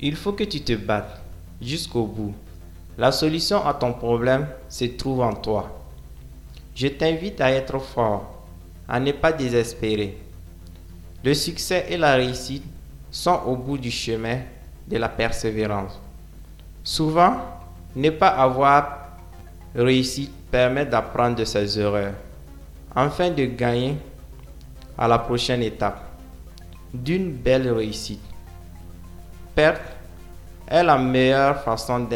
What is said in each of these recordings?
Il faut que tu te battes jusqu'au bout. La solution à ton problème se trouve en toi. Je t'invite à être fort, à ne pas désespérer. Le succès et la réussite sont au bout du chemin de la persévérance. Souvent, ne pas avoir réussi permet d'apprendre de ses erreurs, afin de gagner à la prochaine étape d'une belle réussite. Perte est la meilleure façon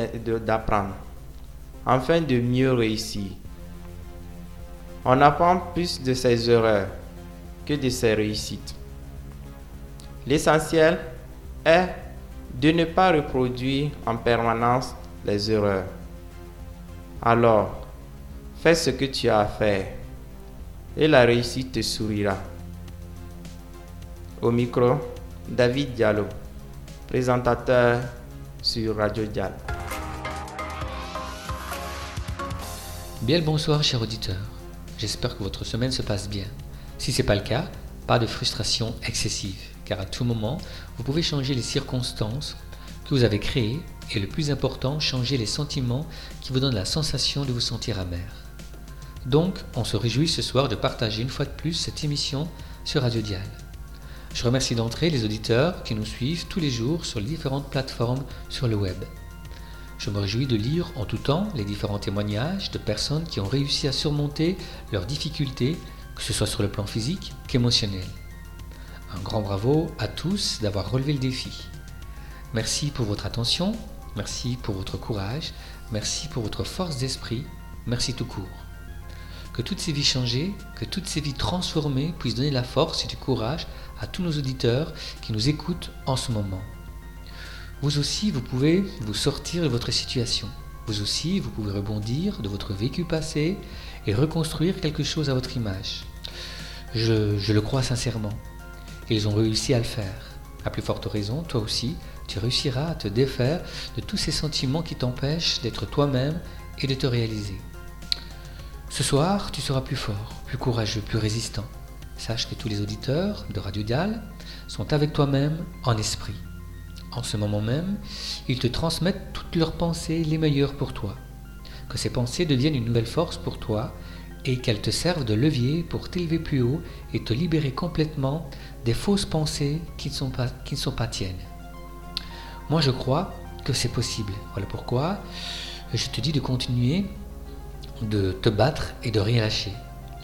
d'apprendre, afin de mieux réussir. On apprend plus de ses erreurs que de ses réussites. L'essentiel est de ne pas reproduire en permanence les erreurs. Alors, fais ce que tu as à faire et la réussite te sourira. Au micro, David Diallo, présentateur sur Radio Dial. Bien le bonsoir, chers auditeurs. J'espère que votre semaine se passe bien. Si ce n'est pas le cas, pas de frustration excessive, car à tout moment, vous pouvez changer les circonstances que vous avez créées et le plus important, changer les sentiments qui vous donnent la sensation de vous sentir amer. Donc, on se réjouit ce soir de partager une fois de plus cette émission sur Radio Dial. Je remercie d'entrée les auditeurs qui nous suivent tous les jours sur les différentes plateformes sur le web. Je me réjouis de lire en tout temps les différents témoignages de personnes qui ont réussi à surmonter leurs difficultés, que ce soit sur le plan physique qu'émotionnel. Un grand bravo à tous d'avoir relevé le défi. Merci pour votre attention, merci pour votre courage, merci pour votre force d'esprit, merci tout court. Que toutes ces vies changées, que toutes ces vies transformées puissent donner la force et du courage à tous nos auditeurs qui nous écoutent en ce moment. Vous aussi, vous pouvez vous sortir de votre situation. Vous aussi, vous pouvez rebondir de votre vécu passé et reconstruire quelque chose à votre image. Je, je le crois sincèrement. Ils ont réussi à le faire. À plus forte raison, toi aussi, tu réussiras à te défaire de tous ces sentiments qui t'empêchent d'être toi-même et de te réaliser. Ce soir, tu seras plus fort, plus courageux, plus résistant. Sache que tous les auditeurs de Radio Dial sont avec toi-même en esprit. En ce moment même, ils te transmettent toutes leurs pensées les meilleures pour toi. Que ces pensées deviennent une nouvelle force pour toi et qu'elles te servent de levier pour t'élever plus haut et te libérer complètement des fausses pensées qui ne sont pas, qui ne sont pas tiennes. Moi, je crois que c'est possible. Voilà pourquoi je te dis de continuer de te battre et de rien lâcher.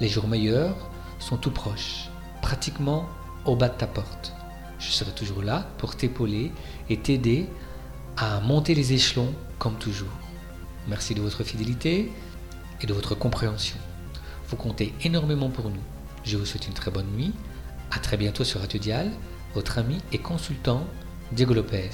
Les jours meilleurs sont tout proches, pratiquement au bas de ta porte. Je serai toujours là pour t'épauler et t'aider à monter les échelons comme toujours. Merci de votre fidélité et de votre compréhension. Vous comptez énormément pour nous. Je vous souhaite une très bonne nuit. À très bientôt sur Radio Dial, votre ami et consultant Diego Lopez.